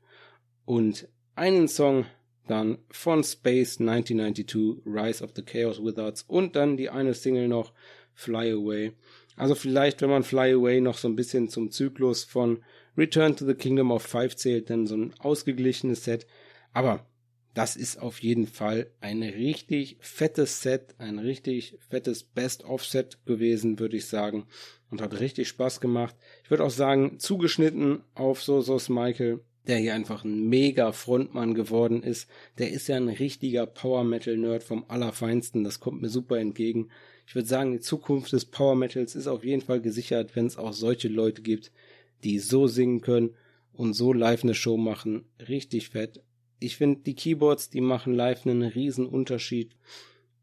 Und einen Song dann von Space 1992 Rise of the Chaos Wizards und dann die eine Single noch Fly Away. Also vielleicht, wenn man Fly Away noch so ein bisschen zum Zyklus von Return to the Kingdom of Five zählt, dann so ein ausgeglichenes Set. Aber das ist auf jeden Fall ein richtig fettes Set, ein richtig fettes Best-of-Set gewesen, würde ich sagen. Und hat richtig Spaß gemacht. Ich würde auch sagen, zugeschnitten auf Sosos Michael der hier einfach ein mega Frontmann geworden ist. Der ist ja ein richtiger Power Metal Nerd vom Allerfeinsten. Das kommt mir super entgegen. Ich würde sagen, die Zukunft des Power Metals ist auf jeden Fall gesichert, wenn es auch solche Leute gibt, die so singen können und so live eine Show machen. Richtig fett. Ich finde, die Keyboards, die machen live einen riesen Unterschied.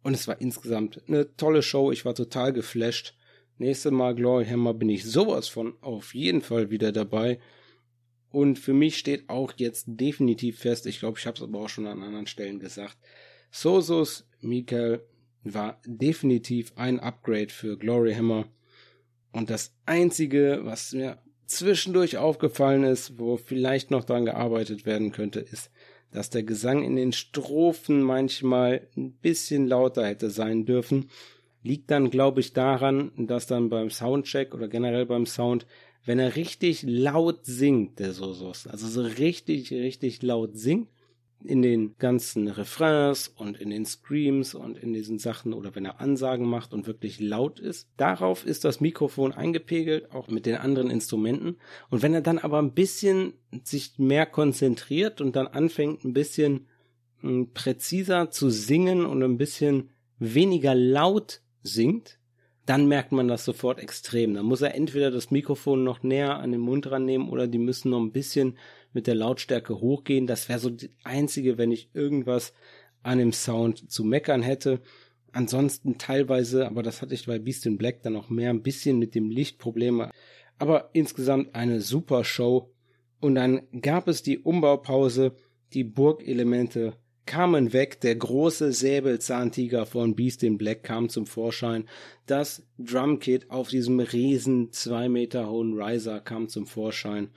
Und es war insgesamt eine tolle Show. Ich war total geflasht. Nächstes Mal Glory Hammer bin ich sowas von auf jeden Fall wieder dabei. Und für mich steht auch jetzt definitiv fest, ich glaube, ich habe es aber auch schon an anderen Stellen gesagt, Sosos Mikael war definitiv ein Upgrade für Glory Hammer. Und das Einzige, was mir zwischendurch aufgefallen ist, wo vielleicht noch dran gearbeitet werden könnte, ist, dass der Gesang in den Strophen manchmal ein bisschen lauter hätte sein dürfen. Liegt dann, glaube ich, daran, dass dann beim Soundcheck oder generell beim Sound wenn er richtig laut singt, der Sosos, also so richtig, richtig laut singt, in den ganzen Refrains und in den Screams und in diesen Sachen oder wenn er Ansagen macht und wirklich laut ist. Darauf ist das Mikrofon eingepegelt, auch mit den anderen Instrumenten. Und wenn er dann aber ein bisschen sich mehr konzentriert und dann anfängt ein bisschen hm, präziser zu singen und ein bisschen weniger laut singt, dann merkt man das sofort extrem. Da muss er entweder das Mikrofon noch näher an den Mund rannehmen oder die müssen noch ein bisschen mit der Lautstärke hochgehen. Das wäre so die einzige, wenn ich irgendwas an dem Sound zu meckern hätte. Ansonsten teilweise, aber das hatte ich bei Beast in Black dann noch mehr ein bisschen mit dem Licht Probleme. Aber insgesamt eine super Show. Und dann gab es die Umbaupause, die Burgelemente kamen weg. Der große Säbelzahntiger von Beast in Black kam zum Vorschein. Das Drumkit auf diesem riesen zwei Meter hohen Riser kam zum Vorschein.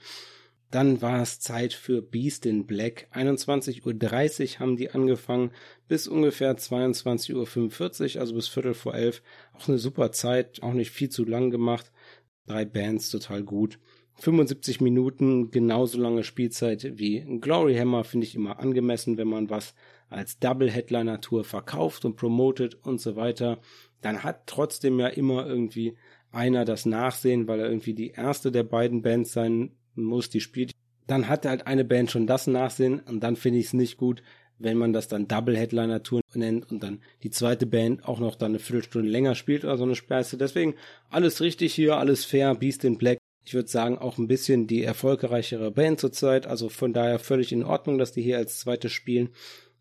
Dann war es Zeit für Beast in Black. 21.30 Uhr haben die angefangen bis ungefähr 22.45 Uhr, also bis Viertel vor elf. Auch eine super Zeit, auch nicht viel zu lang gemacht. Drei Bands total gut. 75 Minuten genauso lange Spielzeit wie Glory Hammer finde ich immer angemessen, wenn man was als Double Headliner Tour verkauft und promotet und so weiter. Dann hat trotzdem ja immer irgendwie einer das Nachsehen, weil er irgendwie die erste der beiden Bands sein muss, die spielt. Dann hat halt eine Band schon das Nachsehen und dann finde ich es nicht gut, wenn man das dann Double Headliner Tour nennt und dann die zweite Band auch noch dann eine Viertelstunde länger spielt oder so eine Späße. Deswegen alles richtig hier, alles fair, Beast in Black Ich würde sagen, auch ein bisschen die erfolgreichere Band zurzeit. Also von daher völlig in Ordnung, dass die hier als zweite spielen.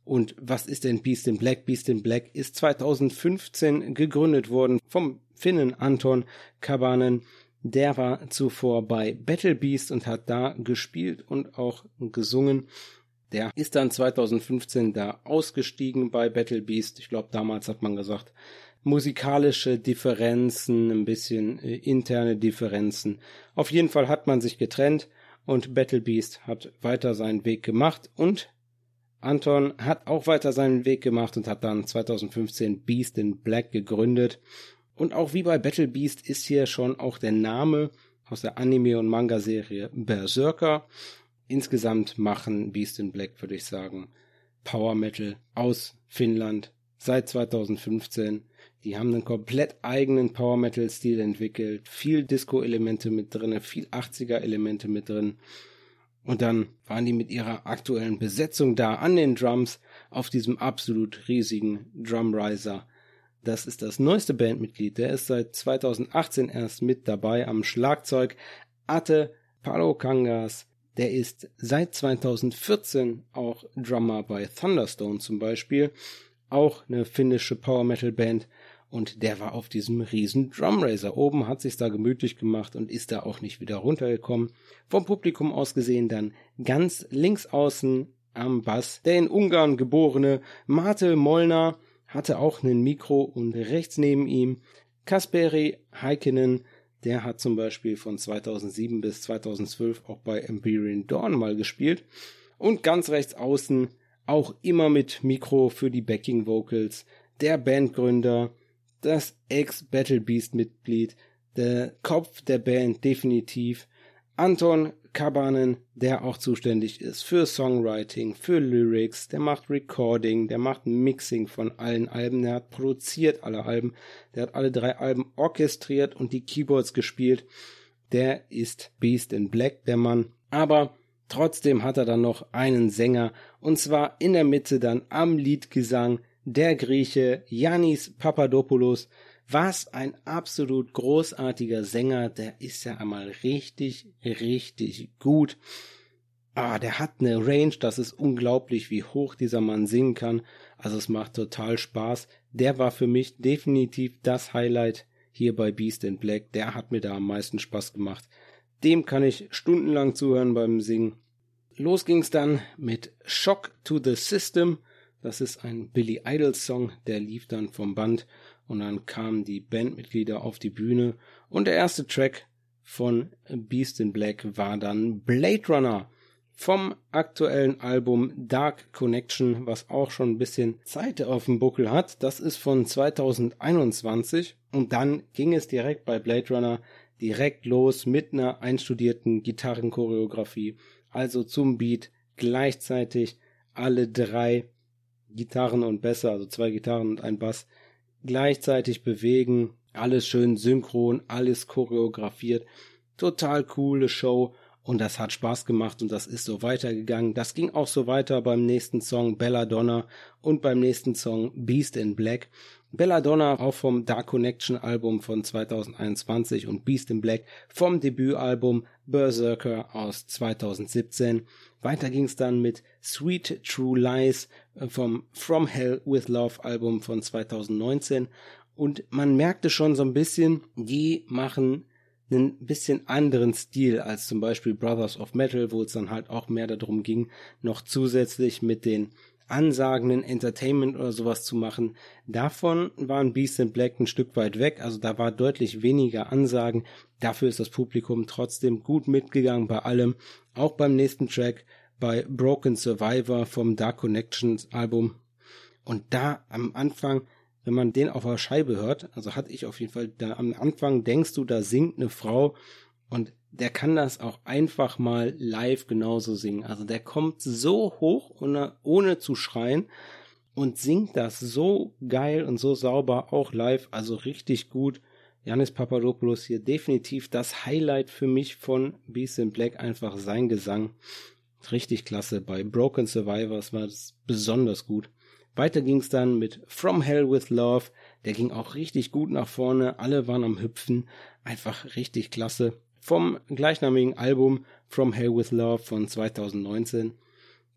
Und was ist denn Beast in Black? Beast in Black ist 2015 gegründet worden vom Finnen Anton Kabanen. Der war zuvor bei Battle Beast und hat da gespielt und auch gesungen. Der ist dann 2015 da ausgestiegen bei Battle Beast. Ich glaube, damals hat man gesagt, musikalische Differenzen, ein bisschen äh, interne Differenzen. Auf jeden Fall hat man sich getrennt und Battle Beast hat weiter seinen Weg gemacht und Anton hat auch weiter seinen Weg gemacht und hat dann 2015 Beast in Black gegründet. Und auch wie bei Battle Beast ist hier schon auch der Name aus der Anime- und Manga-Serie Berserker. Insgesamt machen Beast in Black, würde ich sagen, Power Metal aus Finnland seit 2015. Die haben einen komplett eigenen Power Metal Stil entwickelt, viel Disco Elemente mit drin, viel 80er Elemente mit drin. Und dann waren die mit ihrer aktuellen Besetzung da an den Drums auf diesem absolut riesigen Drumriser. Das ist das neueste Bandmitglied. Der ist seit 2018 erst mit dabei am Schlagzeug. Ate Palokangas. Der ist seit 2014 auch Drummer bei Thunderstone zum Beispiel. Auch eine finnische Power Metal Band und der war auf diesem riesen Drumraiser oben, hat sich da gemütlich gemacht und ist da auch nicht wieder runtergekommen. Vom Publikum aus gesehen dann ganz links außen am Bass der in Ungarn geborene Mate Molnar hatte auch ein Mikro und rechts neben ihm Kasperi Heikkinen, der hat zum Beispiel von 2007 bis 2012 auch bei Empyrean Dawn mal gespielt. Und ganz rechts außen auch immer mit Mikro für die Backing Vocals der Bandgründer das Ex-Battle Beast-Mitglied, der Kopf der Band definitiv, Anton Kabanen, der auch zuständig ist für Songwriting, für Lyrics, der macht Recording, der macht Mixing von allen Alben, der hat produziert alle Alben, der hat alle drei Alben orchestriert und die Keyboards gespielt. Der ist Beast in Black, der Mann. Aber trotzdem hat er dann noch einen Sänger und zwar in der Mitte dann am Liedgesang der Grieche Yannis Papadopoulos. Was ein absolut großartiger Sänger, der ist ja einmal richtig, richtig gut. Ah, der hat eine Range, das ist unglaublich, wie hoch dieser Mann singen kann. Also es macht total Spaß. Der war für mich definitiv das Highlight hier bei Beast in Black. Der hat mir da am meisten Spaß gemacht. Dem kann ich stundenlang zuhören beim Singen. Los ging's dann mit Shock to the System. Das ist ein Billy Idol Song, der lief dann vom Band und dann kamen die Bandmitglieder auf die Bühne und der erste Track von Beast in Black war dann Blade Runner vom aktuellen Album Dark Connection, was auch schon ein bisschen Zeit auf dem Buckel hat. Das ist von 2021 und dann ging es direkt bei Blade Runner direkt los mit einer einstudierten Gitarrenchoreografie, also zum Beat gleichzeitig alle drei Gitarren und Bässe, also zwei Gitarren und ein Bass, gleichzeitig bewegen, alles schön synchron, alles choreografiert, total coole Show und das hat Spaß gemacht und das ist so weitergegangen. Das ging auch so weiter beim nächsten Song Belladonna und beim nächsten Song Beast in Black. Belladonna auch vom Dark Connection Album von 2021 und Beast in Black vom Debütalbum Berserker aus 2017. Weiter ging es dann mit Sweet True Lies äh, vom From Hell with Love Album von 2019 und man merkte schon so ein bisschen, die machen einen bisschen anderen Stil als zum Beispiel Brothers of Metal, wo es dann halt auch mehr darum ging, noch zusätzlich mit den ansagenden Entertainment oder sowas zu machen. Davon waren Beast in Black ein Stück weit weg, also da war deutlich weniger Ansagen. Dafür ist das Publikum trotzdem gut mitgegangen bei allem. Auch beim nächsten Track bei Broken Survivor vom Dark Connections Album. Und da am Anfang, wenn man den auf der Scheibe hört, also hatte ich auf jeden Fall, da am Anfang denkst du, da singt eine Frau und der kann das auch einfach mal live genauso singen. Also der kommt so hoch, ohne, ohne zu schreien und singt das so geil und so sauber auch live, also richtig gut. Janis Papadopoulos hier definitiv das Highlight für mich von Beast in Black, einfach sein Gesang. Richtig klasse. Bei Broken Survivors war das besonders gut. Weiter ging's dann mit From Hell with Love. Der ging auch richtig gut nach vorne. Alle waren am Hüpfen. Einfach richtig klasse. Vom gleichnamigen Album From Hell with Love von 2019.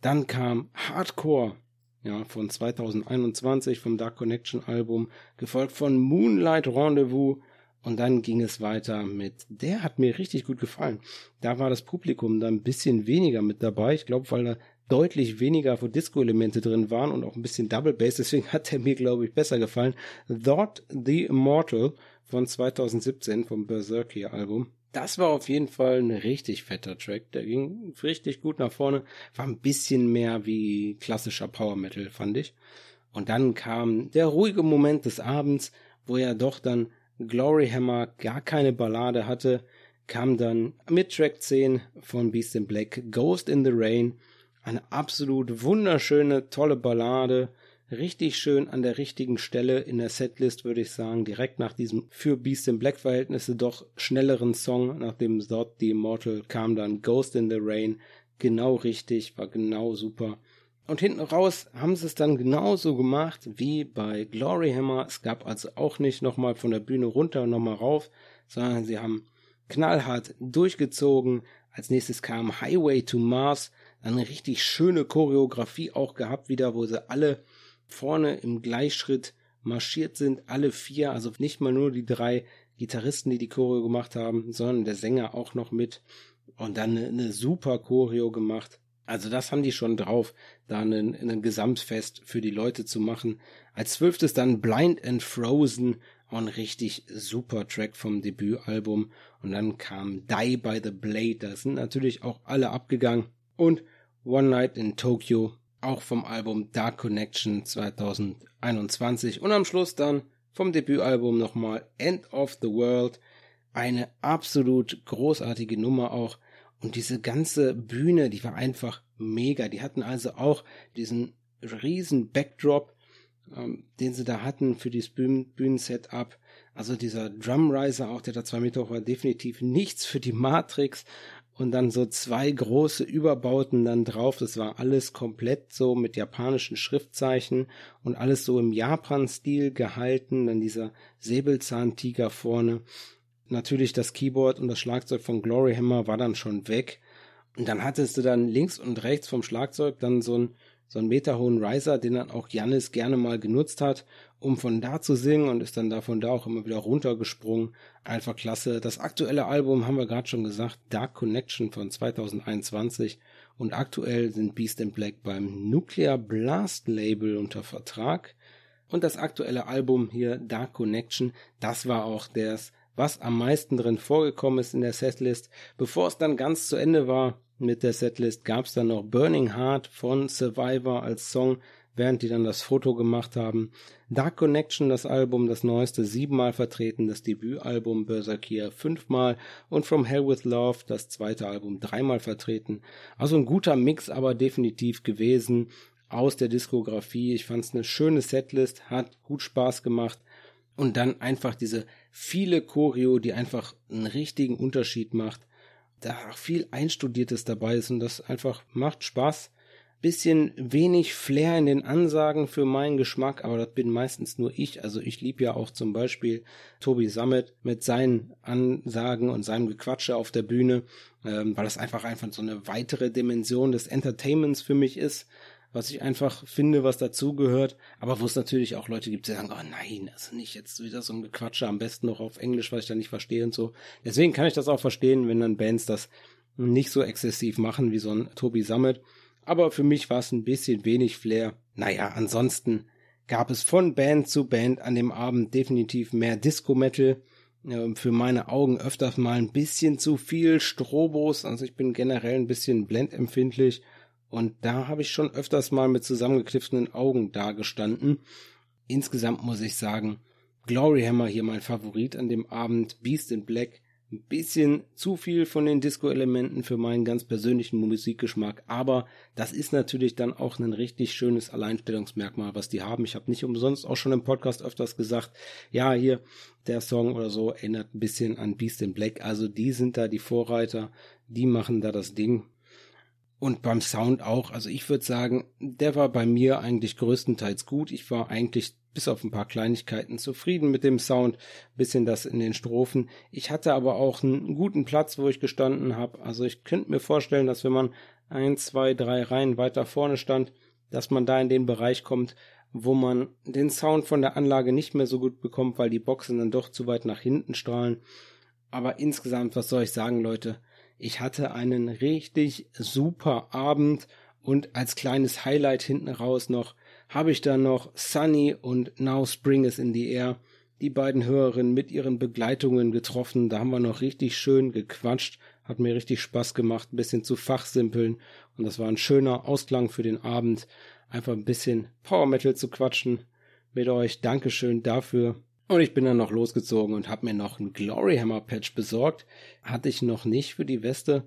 Dann kam Hardcore ja, von 2021 vom Dark Connection Album, gefolgt von Moonlight Rendezvous und dann ging es weiter mit, der hat mir richtig gut gefallen. Da war das Publikum dann ein bisschen weniger mit dabei. Ich glaube, weil da deutlich weniger von Disco-Elemente drin waren und auch ein bisschen Double Bass. Deswegen hat er mir, glaube ich, besser gefallen. Thought the Immortal von 2017 vom Berserker Album. Das war auf jeden Fall ein richtig fetter Track. Der ging richtig gut nach vorne. War ein bisschen mehr wie klassischer Power Metal, fand ich. Und dann kam der ruhige Moment des Abends, wo er doch dann Glory Hammer gar keine Ballade hatte, kam dann mit Track 10 von Beast in Black Ghost in the Rain. Eine absolut wunderschöne, tolle Ballade richtig schön an der richtigen Stelle in der Setlist, würde ich sagen, direkt nach diesem für Beast in Black Verhältnisse doch schnelleren Song, nachdem dort The Immortal kam dann Ghost in the Rain, genau richtig, war genau super. Und hinten raus haben sie es dann genauso gemacht wie bei Glory Hammer. Es gab also auch nicht nochmal von der Bühne runter und nochmal rauf, sondern sie haben knallhart durchgezogen. Als nächstes kam Highway to Mars, eine richtig schöne Choreografie auch gehabt wieder, wo sie alle vorne im Gleichschritt marschiert sind, alle vier, also nicht mal nur die drei Gitarristen, die die Choreo gemacht haben, sondern der Sänger auch noch mit und dann eine, eine super Choreo gemacht. Also das haben die schon drauf, da ein, ein Gesamtfest für die Leute zu machen. Als zwölftes dann Blind and Frozen, auch ein richtig super Track vom Debütalbum. Und dann kam Die by the Blade, da sind natürlich auch alle abgegangen. Und One Night in Tokyo, auch vom Album Dark Connection 2021 und am Schluss dann vom Debütalbum nochmal End of the World. Eine absolut großartige Nummer auch. Und diese ganze Bühne, die war einfach mega. Die hatten also auch diesen riesen Backdrop, ähm, den sie da hatten für dieses Bühnen Bühnensetup. Also dieser Drumriser auch, der da zwei Meter hoch war, definitiv nichts für die Matrix und dann so zwei große Überbauten dann drauf. Das war alles komplett so mit japanischen Schriftzeichen und alles so im Japan-Stil gehalten. Dann dieser Säbelzahntiger vorne. Natürlich das Keyboard und das Schlagzeug von Glory Hammer war dann schon weg. Und dann hattest du dann links und rechts vom Schlagzeug dann so ein so einen meterhohen Riser, den dann auch Jannis gerne mal genutzt hat, um von da zu singen und ist dann davon da auch immer wieder runtergesprungen. Einfach klasse. Das aktuelle Album haben wir gerade schon gesagt, Dark Connection von 2021 und aktuell sind Beast in Black beim Nuclear Blast Label unter Vertrag. Und das aktuelle Album hier, Dark Connection, das war auch das, was am meisten drin vorgekommen ist in der Setlist. Bevor es dann ganz zu Ende war, mit der Setlist gab es dann noch Burning Heart von Survivor als Song, während die dann das Foto gemacht haben. Dark Connection, das Album, das neueste, siebenmal vertreten, das Debütalbum Berserkier fünfmal und From Hell with Love, das zweite Album, dreimal vertreten. Also ein guter Mix, aber definitiv gewesen aus der Diskografie. Ich fand es eine schöne Setlist, hat gut Spaß gemacht. Und dann einfach diese viele Choreo, die einfach einen richtigen Unterschied macht da auch viel Einstudiertes dabei ist und das einfach macht Spaß. Bisschen wenig Flair in den Ansagen für meinen Geschmack, aber das bin meistens nur ich. Also ich liebe ja auch zum Beispiel Tobi Sammet mit seinen Ansagen und seinem Gequatsche auf der Bühne, ähm, weil das einfach einfach so eine weitere Dimension des Entertainments für mich ist was ich einfach finde, was dazugehört, aber wo es natürlich auch Leute gibt, die sagen, oh nein, also nicht jetzt wieder so ein Gequatsche, am besten noch auf Englisch, was ich da nicht verstehe und so. Deswegen kann ich das auch verstehen, wenn dann Bands das nicht so exzessiv machen wie so ein Tobi Summit. Aber für mich war es ein bisschen wenig Flair. Naja, ansonsten gab es von Band zu Band an dem Abend definitiv mehr Disco-Metal. Für meine Augen öfters mal ein bisschen zu viel Strobos. Also ich bin generell ein bisschen blendempfindlich und da habe ich schon öfters mal mit zusammengekniffenen Augen dagestanden. Insgesamt muss ich sagen, Glory Hammer hier mein Favorit an dem Abend, Beast in Black, ein bisschen zu viel von den Disco-Elementen für meinen ganz persönlichen Musikgeschmack, aber das ist natürlich dann auch ein richtig schönes Alleinstellungsmerkmal, was die haben. Ich habe nicht umsonst auch schon im Podcast öfters gesagt, ja, hier der Song oder so erinnert ein bisschen an Beast in Black, also die sind da die Vorreiter, die machen da das Ding und beim Sound auch. Also ich würde sagen, der war bei mir eigentlich größtenteils gut. Ich war eigentlich bis auf ein paar Kleinigkeiten zufrieden mit dem Sound, bisschen das in den Strophen. Ich hatte aber auch einen guten Platz, wo ich gestanden habe. Also ich könnte mir vorstellen, dass wenn man ein, zwei, drei Reihen weiter vorne stand, dass man da in den Bereich kommt, wo man den Sound von der Anlage nicht mehr so gut bekommt, weil die Boxen dann doch zu weit nach hinten strahlen. Aber insgesamt, was soll ich sagen, Leute? Ich hatte einen richtig super Abend und als kleines Highlight hinten raus noch habe ich dann noch Sunny und Now Spring is in the Air, die beiden Hörerinnen mit ihren Begleitungen getroffen. Da haben wir noch richtig schön gequatscht. Hat mir richtig Spaß gemacht, ein bisschen zu fachsimpeln. Und das war ein schöner Ausklang für den Abend. Einfach ein bisschen Power Metal zu quatschen mit euch. Dankeschön dafür. Und ich bin dann noch losgezogen und habe mir noch einen Glory Hammer Patch besorgt. Hatte ich noch nicht für die Weste.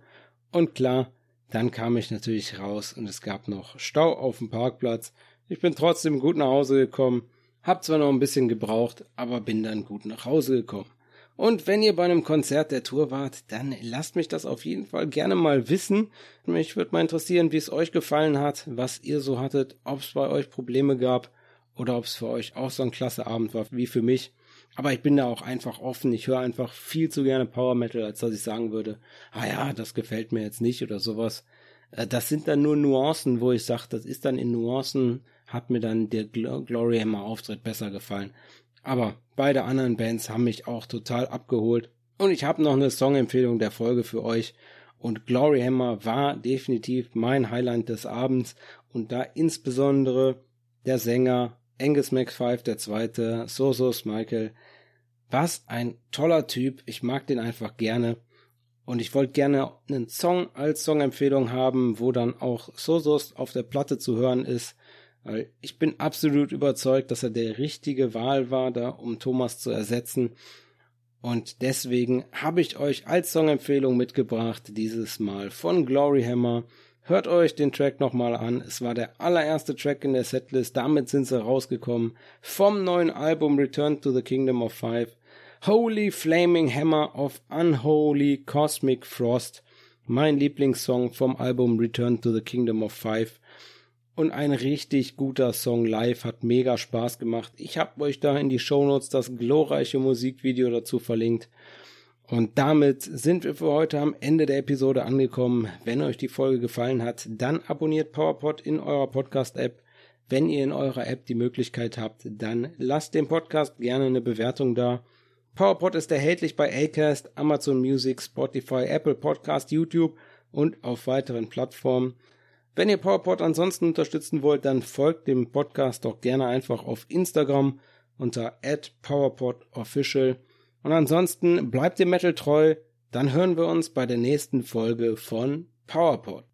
Und klar, dann kam ich natürlich raus und es gab noch Stau auf dem Parkplatz. Ich bin trotzdem gut nach Hause gekommen, hab zwar noch ein bisschen gebraucht, aber bin dann gut nach Hause gekommen. Und wenn ihr bei einem Konzert der Tour wart, dann lasst mich das auf jeden Fall gerne mal wissen. Mich würde mal interessieren, wie es euch gefallen hat, was ihr so hattet, ob es bei euch Probleme gab oder ob es für euch auch so ein klasse Abend war wie für mich. Aber ich bin da auch einfach offen. Ich höre einfach viel zu gerne Power Metal, als dass ich sagen würde, ah ja, das gefällt mir jetzt nicht oder sowas. Äh, das sind dann nur Nuancen, wo ich sage, das ist dann in Nuancen hat mir dann der Glory Hammer Auftritt besser gefallen. Aber beide anderen Bands haben mich auch total abgeholt. Und ich habe noch eine Songempfehlung der Folge für euch. Und Glory Hammer war definitiv mein Highlight des Abends. Und da insbesondere der Sänger Angus McFive, der zweite, Sosos Michael. Was ein toller Typ. Ich mag den einfach gerne. Und ich wollte gerne einen Song als Songempfehlung haben, wo dann auch Sosos auf der Platte zu hören ist. Weil ich bin absolut überzeugt, dass er der richtige Wahl war, da um Thomas zu ersetzen. Und deswegen habe ich euch als Songempfehlung mitgebracht, dieses Mal von Glory Hammer. Hört euch den Track nochmal an. Es war der allererste Track in der Setlist. Damit sind sie rausgekommen. Vom neuen Album Return to the Kingdom of Five. Holy Flaming Hammer of Unholy Cosmic Frost. Mein Lieblingssong vom Album Return to the Kingdom of Five und ein richtig guter Song live, hat mega Spaß gemacht. Ich habe euch da in die Shownotes das glorreiche Musikvideo dazu verlinkt. Und damit sind wir für heute am Ende der Episode angekommen. Wenn euch die Folge gefallen hat, dann abonniert PowerPod in eurer Podcast-App. Wenn ihr in eurer App die Möglichkeit habt, dann lasst dem Podcast gerne eine Bewertung da. PowerPod ist erhältlich bei Acast, Amazon Music, Spotify, Apple Podcast, YouTube und auf weiteren Plattformen. Wenn ihr PowerPod ansonsten unterstützen wollt, dann folgt dem Podcast doch gerne einfach auf Instagram unter @powerpodofficial. Und ansonsten bleibt dem Metal treu. Dann hören wir uns bei der nächsten Folge von PowerPod.